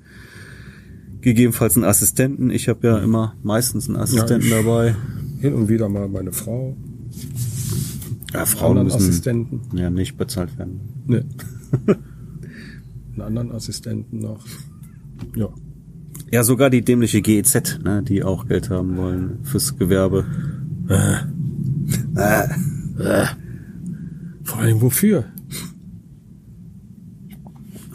Gegebenenfalls einen Assistenten. Ich habe ja immer meistens einen Assistenten
ich-
dabei.
Hin und wieder mal meine Frau.
Ja, Frauen müssen
Assistenten.
ja nicht bezahlt werden.
Ne. Einen anderen Assistenten noch. Ja.
Ja, sogar die dämliche GEZ, ne, die auch Geld haben wollen fürs Gewerbe.
Vor allem wofür?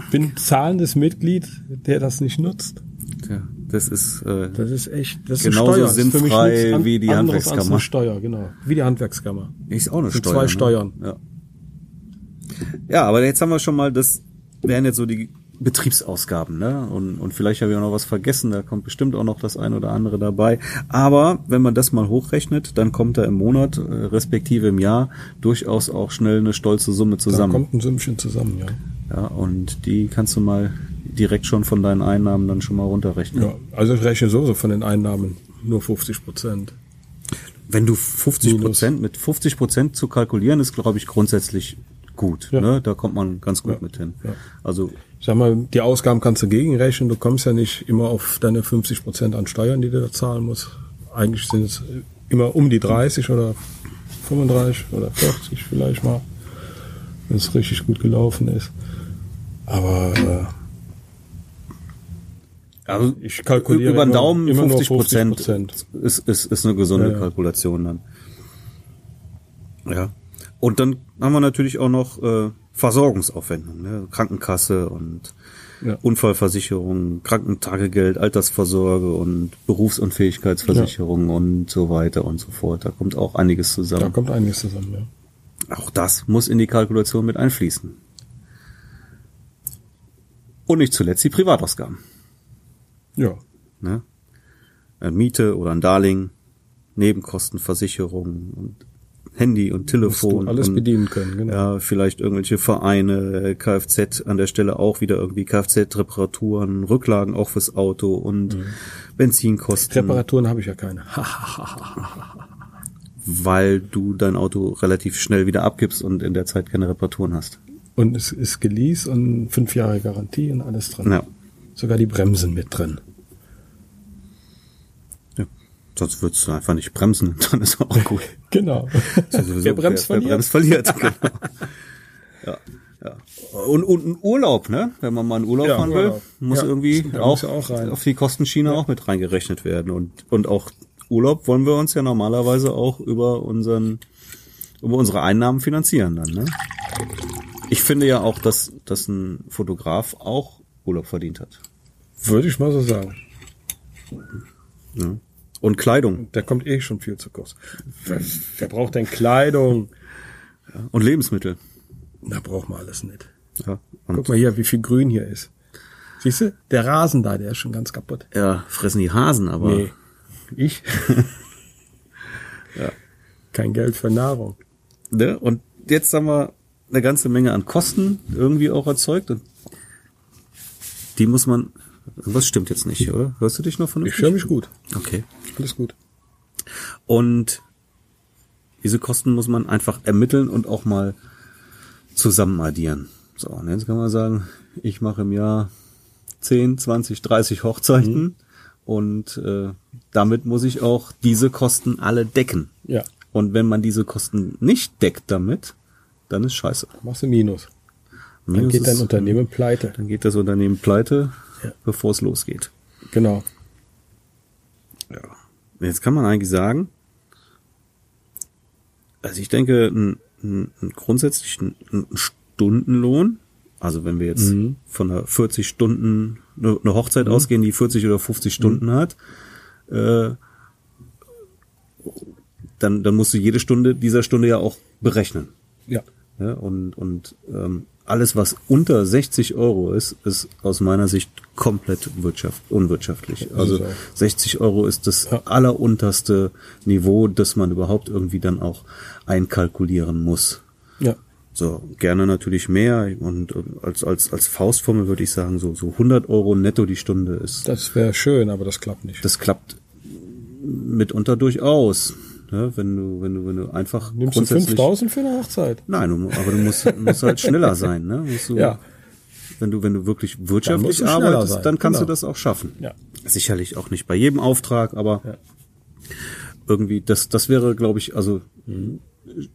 Ich bin zahlendes Mitglied, der das nicht nutzt.
Tja, das ist äh,
Das ist echt, das
Genauso
ist Steuer. Für mich
sinnfrei
an-
wie die
anderes
Handwerkskammer.
Als eine Steuer, genau. Wie die Handwerkskammer.
ist auch eine Steuer.
zwei
ne?
Steuern.
Ja. ja, aber jetzt haben wir schon mal das wären jetzt so die Betriebsausgaben, ne? Und, und vielleicht habe ich auch noch was vergessen, da kommt bestimmt auch noch das ein oder andere dabei. Aber wenn man das mal hochrechnet, dann kommt da im Monat, äh, respektive im Jahr, durchaus auch schnell eine stolze Summe
Da
zusammen.
kommt ein Sümmchen zusammen, ja.
Ja, und die kannst du mal direkt schon von deinen Einnahmen dann schon mal runterrechnen.
Ja, also ich rechne sowieso von den Einnahmen nur 50 Prozent.
Wenn du 50
Minus.
Prozent, mit 50 Prozent zu kalkulieren, ist, glaube ich, grundsätzlich gut.
Ja.
Ne? Da kommt man ganz gut
Ja.
mit hin.
Ja.
Also,
sag mal, die Ausgaben kannst du gegenrechnen. Du kommst ja nicht immer auf deine 50 Prozent an Steuern, die du da zahlen musst. Eigentlich sind es immer um die 30 oder 35 oder 40 vielleicht mal, wenn es richtig gut gelaufen ist. Aber äh,
Also
ich kalkuliere
über den
immer-
Daumen
immer nur
50 Prozent
50%.
ist, ist, ist eine gesunde
Ja, ja.
Kalkulation dann. Ja. Und dann haben wir natürlich auch noch äh, Versorgungsaufwendungen, ne? Krankenkasse und
Ja.
Unfallversicherung, Krankentagegeld, Altersvorsorge und Berufsunfähigkeitsversicherung und so weiter und so fort. Da kommt auch einiges
da
zusammen.
kommt einiges zusammen. Ja.
Auch das muss in die Kalkulation mit einfließen. Und nicht zuletzt die Privatausgaben.
ja.
Ne? Eine Miete oder ein Darlehen, Nebenkosten, Versicherung und Handy und Telefon.
alles
und,
bedienen können. Genau.
Ja, vielleicht irgendwelche Vereine, Kfz an der Stelle auch wieder irgendwie Kfz-Reparaturen, Rücklagen auch fürs Auto und
Mhm.
Benzinkosten,
Reparaturen habe ich ja keine.
weil du dein Auto relativ schnell wieder abgibst und in der Zeit keine Reparaturen hast.
Und es ist Gelease und fünf Jahre Garantie und alles drin.
Ja.
Sogar die Bremsen mit drin.
Ja. Sonst würdest du einfach nicht bremsen, dann ist auch gut.
Genau.
Sowieso,
Wer bremst,
wer,
verliert.
wer bremst verliert. genau. ja, ja. Und, und ein Urlaub, ne? Wenn man mal in Urlaub
Ja,
fahren will,
Urlaub.
muss
Ja,
irgendwie
stimmt,
auch,
muss ja auch rein.
auf die Kostenschiene auch mit reingerechnet werden. Und, und auch Urlaub wollen wir uns ja normalerweise auch über unseren, über unsere Einnahmen finanzieren dann, ne? Ich finde ja auch, dass, dass ein Fotograf auch Urlaub verdient hat.
Würde ich mal so sagen.
Ne? Und Kleidung
Der kommt eh schon viel zu kurz. Wer, wer braucht denn Kleidung?
und Lebensmittel.
Da braucht man alles nicht.
Ja.
Guck mal hier, wie viel Grün hier ist. Siehst du? Der Rasen da, der ist schon ganz kaputt.
ja, fressen die Hasen, aber
Nee. Ich?
Ja.
Kein Geld für Nahrung.
Ne? Und jetzt haben wir eine ganze Menge an Kosten irgendwie auch erzeugt und die muss man. Was stimmt jetzt nicht, oder? Hörst du dich noch
Ich
vernünftig?
höre mich gut.
Okay.
Alles gut.
Und diese Kosten muss man einfach ermitteln und auch mal zusammen addieren. So, und jetzt kann man sagen, ich mache im Jahr 10, 20, 30 Hochzeiten und äh, damit muss ich auch diese Kosten alle decken.
Ja.
Und wenn man diese Kosten nicht deckt damit, dann ist scheiße.
Machst du Minus. Dann
Minus
geht dein
ist-
Unternehmen pleite.
Dann geht das Unternehmen pleite,
Ja.
bevor es losgeht.
Genau.
Ja. Jetzt kann man eigentlich sagen, also ich denke, ein, ein, ein grundsätzlich ein, ein Stundenlohn, also wenn wir jetzt
Mhm.
von einer 40 Stunden, eine Hochzeit ausgehen, die 40 oder 50 Stunden hat, äh, dann, dann musst du jede Stunde dieser Stunde ja auch berechnen.
Ja.
Ja, und und ähm, alles, was unter 60 Euro ist, ist aus meiner Sicht komplett wirtschaft, unwirtschaftlich. Also
es auch.
60 Euro ist das allerunterste Niveau, das man überhaupt irgendwie dann auch einkalkulieren muss.
Ja.
So, gerne natürlich mehr und äh, als, als, als Faustformel würde ich sagen, so, so 100 Euro netto die Stunde ist,
Das wäre schön, aber das klappt nicht.
das klappt mitunter durchaus. Ja, wenn du, wenn du, wenn du einfach
Nimmst du
grundsätzlich-
5000 für eine Hochzeit?
Nein, du, aber du musst, musst halt schneller sein, ne? Musst du,
Ja.
Wenn du, wenn du wirklich
Dann
wirtschaftlich
musst du
arbeitest,
sein,
dann kannst
genau.
du das auch schaffen.
Ja.
Sicherlich auch nicht bei jedem Auftrag, aber
Ja.
irgendwie, das, das wäre, glaube ich, also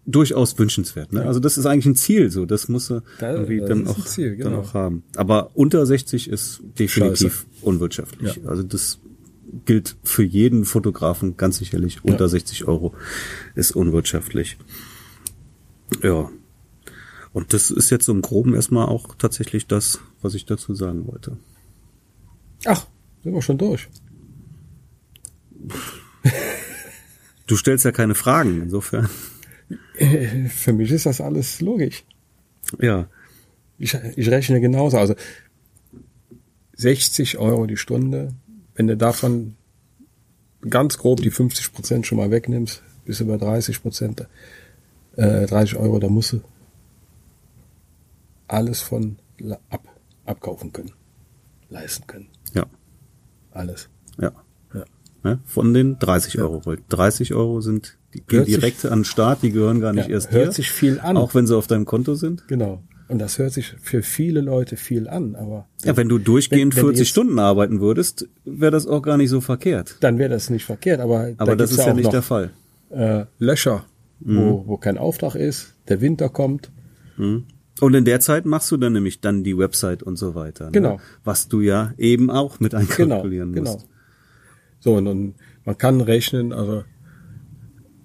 durchaus wünschenswert. Ne? Also das ist eigentlich ein Ziel, so das muss er
Da-
irgendwie dann auch,
Ziel,
dann
genau.
auch haben. Aber unter 60 ist definitiv unwirtschaftlich.
Ja.
Also das gilt für jeden Fotografen ganz sicherlich. Unter
Ja.
60 Euro ist unwirtschaftlich. Ja. Und das ist jetzt so im Groben erstmal auch tatsächlich das, was ich dazu sagen wollte.
Ach, sind wir schon durch.
Du stellst ja keine Fragen, insofern.
Für mich ist das alles logisch.
Ja.
Ich, ich rechne genauso. Also 60 Euro die Stunde, wenn du davon ganz grob die 50 Prozent schon mal wegnimmst, bis über 30 Prozent, äh, 30 Euro, da musst du alles von ab, abkaufen können, leisten können.
Ja.
Alles.
Ja.
Ja.
Ne? Von den 30 Euro. Weil 30 Euro sind die gehen
Hört sich-
direkt an den Start, die gehören gar nicht
Ja,
erst
hört
dir.
sich viel an.
Auch wenn sie auf deinem Konto sind.
Genau. Und das hört sich für viele Leute viel an, aber
Ja, wenn du durchgehend
Wenn- wenn du
40
jetzt-
Stunden arbeiten würdest, wäre das auch gar nicht so verkehrt.
dann wäre das nicht verkehrt. Aber,
Aber
da
das ist ja
auch
nicht
noch,
der Fall.
äh, Löcher,
Mhm.
wo, wo kein Auftrag ist, der Winter kommt.
Und in der Zeit machst du dann nämlich dann die Website und so weiter. Ne?
Genau.
Was du ja eben auch mit
Genau,
einkalkulieren musst.
genau. So, und, und man kann rechnen, also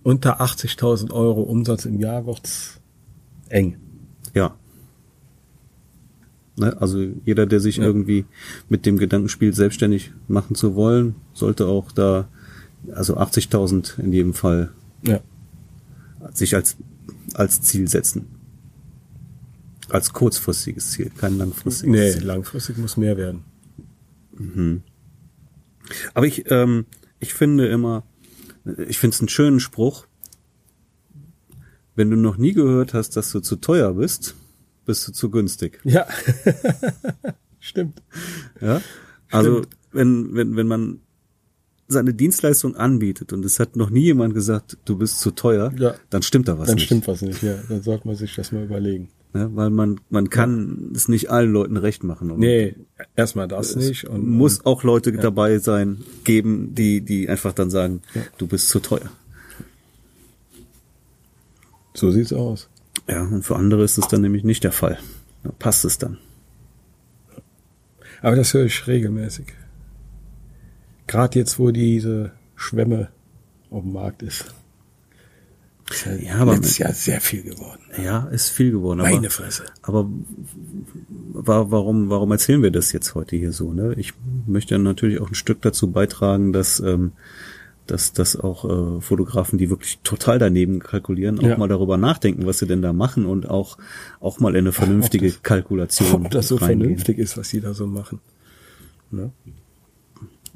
unter 80.000 Euro Umsatz im Jahr wird's eng.
Ja. Ne? Also jeder, der sich irgendwie mit dem Gedanken spielt, selbstständig machen zu wollen, sollte auch da, also 80.000 in jedem Fall,
Ja.
sich als, als Ziel setzen. Als kurzfristiges Ziel, kein langfristiges
Nee,
Ziel.
langfristig muss mehr werden.
Aber ich, ähm, ich finde immer, ich finde es einen schönen Spruch. Wenn du noch nie gehört hast, dass du zu teuer bist, bist du zu günstig.
Ja. Stimmt.
Ja? Also wenn, wenn, wenn man seine Dienstleistung anbietet und es hat noch nie jemand gesagt, du bist zu teuer,
Ja.
dann stimmt da was
Dann
nicht.
stimmt was nicht, ja. Dann sollte man sich das mal überlegen.
Ne? Weil man, man kann es nicht allen Leuten recht machen. Und
Nee, erstmal das nicht. Und,
muss auch Leute dabei sein, geben, die, die einfach dann sagen, du bist zu teuer.
so sieht's aus.
Ja, und für andere ist es dann nämlich nicht der Fall. Da passt es dann.
Aber das höre ich regelmäßig. Gerade jetzt, wo diese Schwemme auf dem Markt ist. Ist ja,
Ja, aber
letztes Jahr sehr viel geworden.
Ja, ist viel geworden. Aber,
Meine Fresse.
aber wa- warum, warum erzählen wir das jetzt heute hier so? Ne? Ich möchte natürlich auch ein Stück dazu beitragen, dass, ähm, dass, dass auch äh, Fotografen, die wirklich total daneben kalkulieren, auch
Ja.
mal darüber nachdenken, was sie denn da machen und auch, auch mal in eine vernünftige Kalkulation
Ob das so
reingehen.
vernünftig ist, was die da so machen. Ne?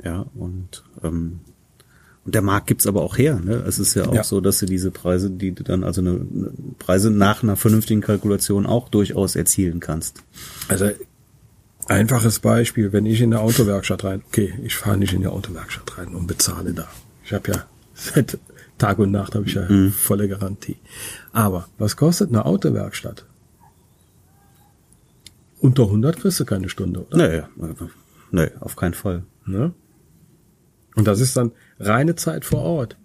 Ja, und, ähm, und der Markt gibt's aber auch her. Ne? Es ist ja auch
Ja.
so, dass du diese Preise, die du dann, also eine, eine Preise nach einer vernünftigen Kalkulation auch durchaus erzielen kannst.
Also einfaches Beispiel, wenn ich in eine Autowerkstatt rein, okay, ich fahre nicht in die Autowerkstatt rein und bezahle da. Ich habe ja seit Tag und Nacht habe ich ja volle Garantie. Aber was kostet eine Autowerkstatt? Unter 100 kriegst du keine Stunde, oder?
Nee, nee, auf keinen Fall.
Ne? Und das ist dann reine Zeit vor Ort.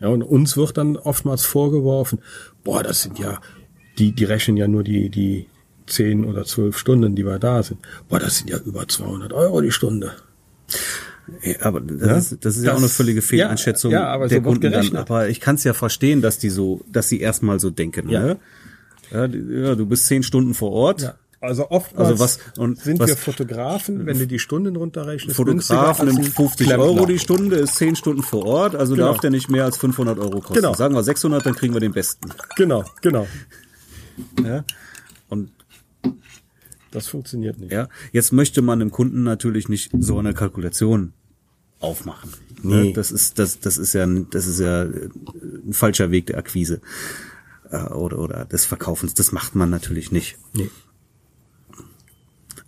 Ja, und uns wird dann oftmals vorgeworfen, boah, das sind ja, die, die rechnen ja nur die, die zehn oder zwölf Stunden, die wir da sind. Boah, das sind ja über 200 Euro die Stunde.
Ja, aber das,
Ja?
ist, das ist ja
Das-
auch eine völlige Fehleinschätzung
ja, ja, aber
der
so
Kunden dann. Aber ich kann es ja verstehen, dass die so, dass sie erstmal so denken.
Ja.
Ne? Ja, ja, du bist zehn Stunden vor Ort.
Also oftmals
Also was- und
sind
was-
wir Fotografen, wenn du die Stunden runterrechnest,
Fotograf nimmt
ein
50
Klempner.
Euro die Stunde, ist 10 Stunden vor Ort, also
Genau.
darf der nicht mehr als 500 Euro kosten.
Genau.
Sagen wir 600, dann kriegen wir den besten.
Genau, genau.
Ja? Und
Das funktioniert nicht.
ja, jetzt möchte man dem Kunden natürlich nicht so eine Kalkulation aufmachen.
Nee.
Ne? Das ist das das ist ja das ist ja äh, ein falscher Weg der Akquise äh, oder oder des Verkaufens. Das macht man natürlich nicht.
Nee.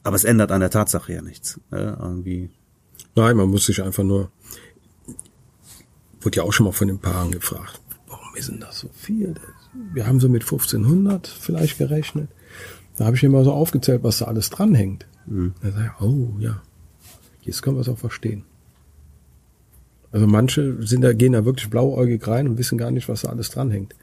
Aber es ändert an der Tatsache ja nichts. Ne? Irgendwie
Nein, man muss sich einfach nur, wurde ja auch schon mal von den Paaren gefragt, warum ist denn das so viel? Wir haben so mit 1500 vielleicht gerechnet. Da habe ich immer so aufgezählt, was da alles dranhängt. Da sag ich, oh ja, jetzt können wir es auch verstehen. Also manche sind da, gehen da wirklich blauäugig rein und wissen gar nicht, was da alles dranhängt.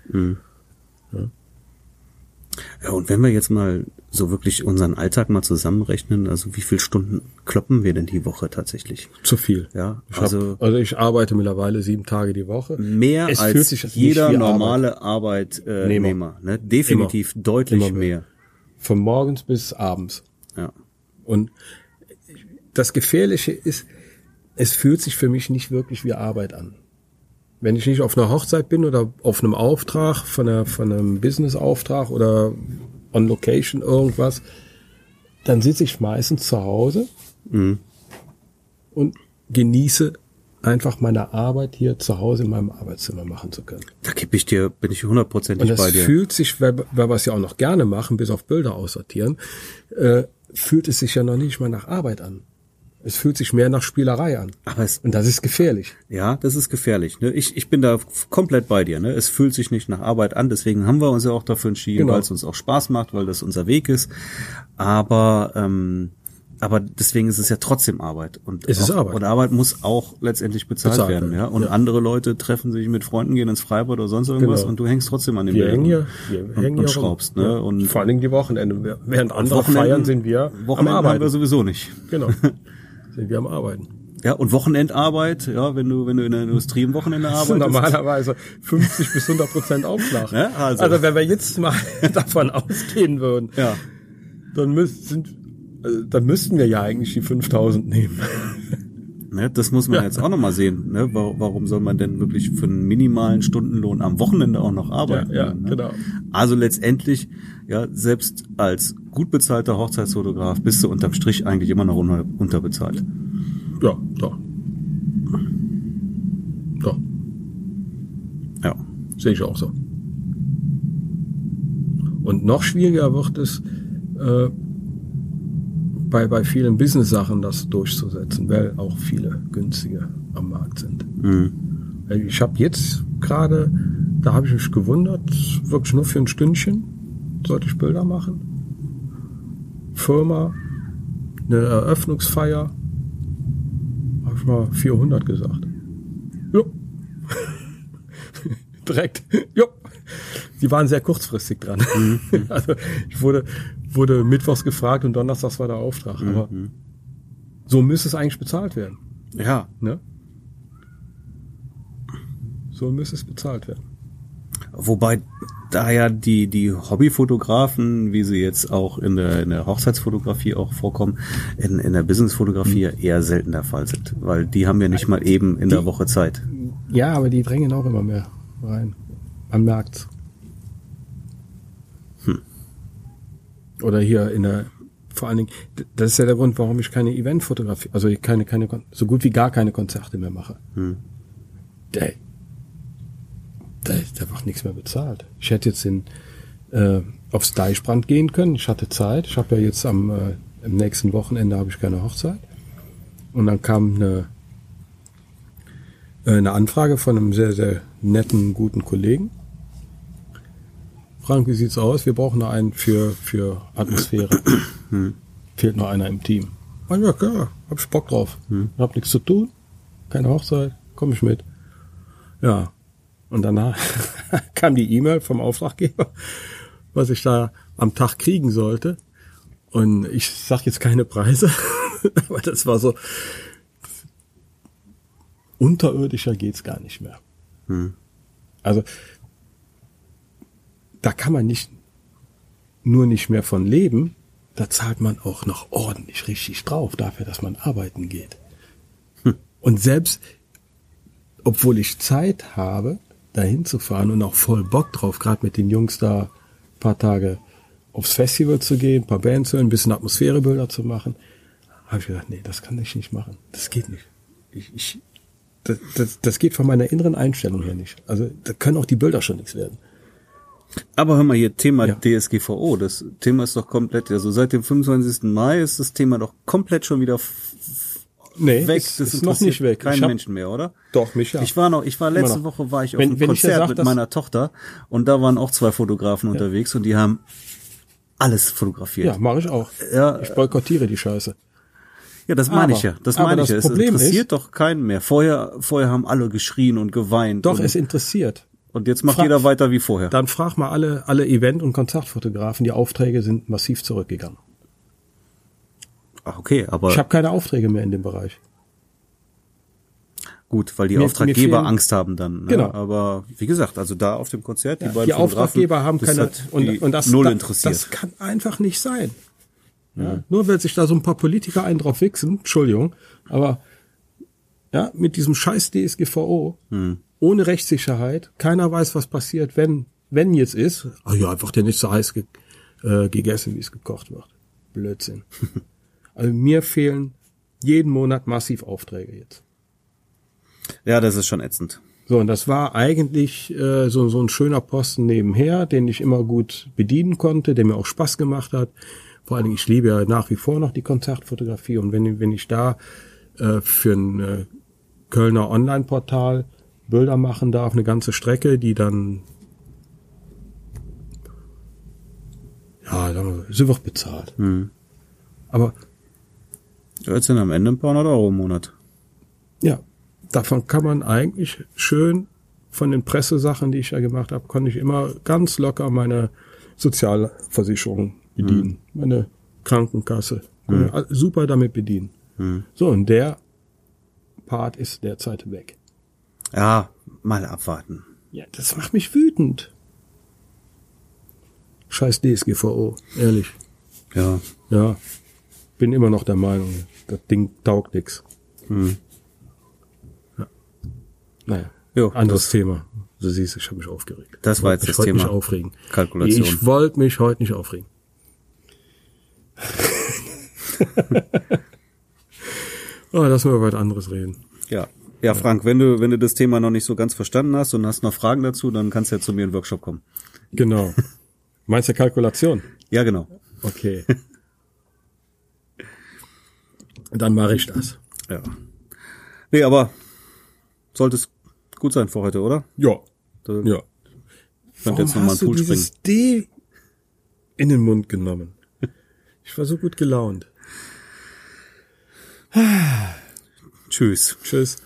Ja, und wenn wir jetzt mal so wirklich unseren Alltag mal zusammenrechnen, also wie viele Stunden kloppen wir denn die Woche tatsächlich?
Zu viel.
Ja,
ich
also-
hab, also ich arbeite mittlerweile sieben Tage die Woche.
Mehr
Es
als jeder normale Arbeitnehmer. Ne? Definitiv deutlich
Immer mehr.
mehr.
Von morgens bis abends.
Ja.
Und das Gefährliche ist, es fühlt sich für mich nicht wirklich wie Arbeit an. Wenn ich nicht auf einer Hochzeit bin oder auf einem Auftrag, von, einer, von einem Business-Auftrag oder on Location irgendwas, dann sitze ich meistens zu Hause und genieße einfach meine Arbeit hier zu Hause in meinem Arbeitszimmer machen zu können.
Da gebe ich dir, bin ich hundertprozentig
Und das
bei dir.
fühlt sich, weil, weil wir es ja auch noch gerne machen, bis auf Bilder aussortieren, äh, fühlt es sich ja noch nicht mal nach Arbeit an. Es fühlt sich mehr nach Spielerei an.
Aber es,
Und das ist gefährlich.
ja, das ist gefährlich. Ne? Ich, ich bin da komplett bei dir. Ne? Es fühlt sich nicht nach Arbeit an, deswegen haben wir uns ja auch dafür entschieden,
Genau.
weil es uns auch Spaß macht, weil das unser Weg ist. Aber ähm, aber deswegen ist es ja trotzdem Arbeit. Und
Es ist
auch,
Arbeit.
Und Arbeit muss auch letztendlich bezahlt,
Bezahlt
werden. Ja? Und
ja.
andere Leute treffen sich mit Freunden, gehen ins Freibad oder sonst irgendwas
Genau.
und du hängst trotzdem an dem
Wir hängen hier, wir
und,
hängen
und
hier rum.
schraubst. Ne?
Ja.
Und
Vor allen Dingen die Wochenende. Während andere
Wochenenden-
feiern, sind wir am
Wochenenden haben
Arbeiten.
wir sowieso nicht.
Genau. sind wir am Arbeiten.
Ja, und Wochenendarbeit, ja, wenn du, wenn du in der Industrie am Wochenende arbeitest.
normalerweise 50 bis 100 Prozent Aufschlag.
Ja, also.
also. wenn wir jetzt mal davon ausgehen würden,
Ja.
dann, müsst, sind, äh, dann müssten wir ja eigentlich die 5000 nehmen.
Ne, das muss man
Ja.
jetzt auch nochmal sehen. Ne? Wa- Warum soll man denn wirklich für einen minimalen Stundenlohn am Wochenende auch noch arbeiten?
Ja, ja,
ne?
genau.
Also letztendlich, ja, selbst als gut bezahlter Hochzeitsfotograf bist du unterm Strich eigentlich immer noch unter, unterbezahlt.
Ja, doch. Doch,
Ja.
sehe ich auch so. Und noch schwieriger wird es äh, bei, bei vielen Business-Sachen das durchzusetzen, weil auch viele günstige am Markt sind.
Mhm.
Ich habe jetzt gerade, da habe ich mich gewundert, wirklich nur für ein Stündchen sollte ich Bilder machen. Firma, eine Eröffnungsfeier, habe ich mal 400 gesagt. Jo. Direkt. Jo. Die waren sehr kurzfristig dran. Also ich wurde, wurde mittwochs gefragt und donnerstags war der Auftrag. Aber so müsste es eigentlich bezahlt werden.
Ja,
Ne? So müsste es bezahlt werden.
wobei da ja die, die Hobbyfotografen, wie sie jetzt auch in der, in der Hochzeitsfotografie auch vorkommen, in, in der Businessfotografie ja eher selten der Fall sind. Weil die haben ja nicht mal eben in der Woche Zeit.
Ja, aber die drängen auch immer mehr rein. Man merkt's. Oder hier in der, vor allen Dingen, das ist ja der Grund, warum ich keine Eventfotografie, also keine, keine, so gut wie gar keine Konzerte mehr mache.
Hm.
Der, da, da wird nichts mehr bezahlt. Ich hätte jetzt in, äh, aufs Deichbrand gehen können. Ich hatte Zeit. Ich habe ja jetzt am äh, im nächsten Wochenende habe ich keine Hochzeit. Und dann kam eine, äh, eine Anfrage von einem sehr, sehr netten, guten Kollegen. Frank, wie sieht's aus? Wir brauchen noch einen für, für Atmosphäre. Fehlt noch einer im Team. Ah, ja, klar, hab ich Bock drauf. Hab nichts zu tun, keine Hochzeit, komm ich mit. Ja. Und danach kam die E-Mail vom Auftraggeber, was ich da am Tag kriegen sollte. Und ich sag jetzt keine Preise, aber das war so, unterirdischer geht's gar nicht mehr. Also, da kann man nicht nur nicht mehr von leben, da zahlt man auch noch ordentlich richtig drauf dafür, dass man arbeiten geht. Und selbst, obwohl ich Zeit habe, dahin zu fahren und auch voll Bock drauf, gerade mit den Jungs da ein paar Tage aufs Festival zu gehen, ein paar Bands zu hören, ein bisschen Atmosphärebilder zu machen, habe ich gedacht, nee, das kann ich nicht machen. Das geht nicht. Ich, ich, das, das, das geht von meiner inneren Einstellung her nicht. Also da können auch die Bilder schon nichts werden.
Aber hör mal hier, Thema
Ja.
DSGVO, das Thema ist doch komplett, also seit dem 25. Mai ist das Thema doch komplett schon wieder
Nee,
weg.
ist,
das
ist noch nicht weg.
Kein
hab-
Menschen mehr, oder?
Doch, mich ja.
Ich war noch, ich war letzte
Immer.
Woche war ich auf
Wenn-
einem
wenn ja
Konzert
sag,
mit meiner Tochter und da waren auch zwei Fotografen unterwegs und die haben alles fotografiert.
Ja, mache ich auch.
Ja.
Ich boykottiere die Scheiße.
Ja, das meine
Aber-
ich ja. Das meine ich
das
ja. Es
Problem
interessiert
ist-
doch keinen mehr. Vorher, vorher haben alle geschrien und geweint.
Doch,
und,
es interessiert.
Und jetzt macht
Fra-
jeder weiter wie vorher.
Dann frag mal alle, alle Event- und Konzertfotografen, die Aufträge sind massiv zurückgegangen.
Ach, okay, aber
Ich habe keine Aufträge mehr in dem Bereich.
gut, weil die
Mir- mir
Auftraggeber
fehlen-
Angst haben dann. Ne?
Genau.
Aber wie gesagt, also da auf dem Konzert, die beiden
Die Auftraggeber haben keine und, und das,
null
das,
interessiert.
das kann einfach nicht sein. Ja, Nur weil sich da so ein paar Politiker einen drauf wichsen, Entschuldigung, aber ja, mit diesem scheiß DSGVO,
Hm.
Ohne Rechtssicherheit, keiner weiß, was passiert, wenn, wenn jetzt ist, ah ja, wird ja nicht so heiß ge äh, gegessen, wie es gekocht wird. Blödsinn. also mir fehlen jeden Monat massiv Aufträge jetzt.
ja, das ist schon ätzend.
So, und das war eigentlich äh, so, so ein schöner Posten nebenher, den ich immer gut bedienen konnte, der mir auch Spaß gemacht hat. Vor allen Dingen, ich liebe ja nach wie vor noch die Konzertfotografie. Und wenn, wenn ich da äh, für ein äh, Kölner Online-Portal Bilder machen darf, eine ganze Strecke, die dann ja, sagen wir, sie wird bezahlt. Aber
Jetzt sind am Ende ein paar hundert Euro im Monat.
Ja, davon kann man eigentlich schön von den Pressesachen, die ich ja gemacht habe, konnte ich immer ganz locker meine Sozialversicherung bedienen, meine Krankenkasse. Konnte Super damit bedienen. So, und der Part ist derzeit weg.
Ja, mal abwarten.
Ja, das macht mich wütend. Scheiß DSGVO, ehrlich.
Ja.
Ja, bin immer noch der Meinung, das Ding taugt nix. Ja. Naja,
Jo,
anderes Thema. Du siehst, ich habe mich aufgeregt.
Das
Ich
war
wollte
jetzt
mich
das Thema.
Nicht aufregen.
Kalkulation.
Ich wollte mich heute nicht aufregen. oh, lass mal über was anderes reden.
Ja. Ja, Frank, wenn du, wenn du das Thema noch nicht so ganz verstanden hast und hast noch Fragen dazu, dann kannst du ja zu mir in den Workshop kommen.
Genau. Meinst du Kalkulation?
Ja, genau.
Okay. Dann mache ich das.
Ja. Nee, aber sollte es gut sein für heute, oder?
Ja.
Da
Ja.
ihr jetzt nochmal
hast
einen
du
Pool springen.
dieses D in den Mund genommen? Ich war so gut gelaunt.
Tschüss.
Tschüss.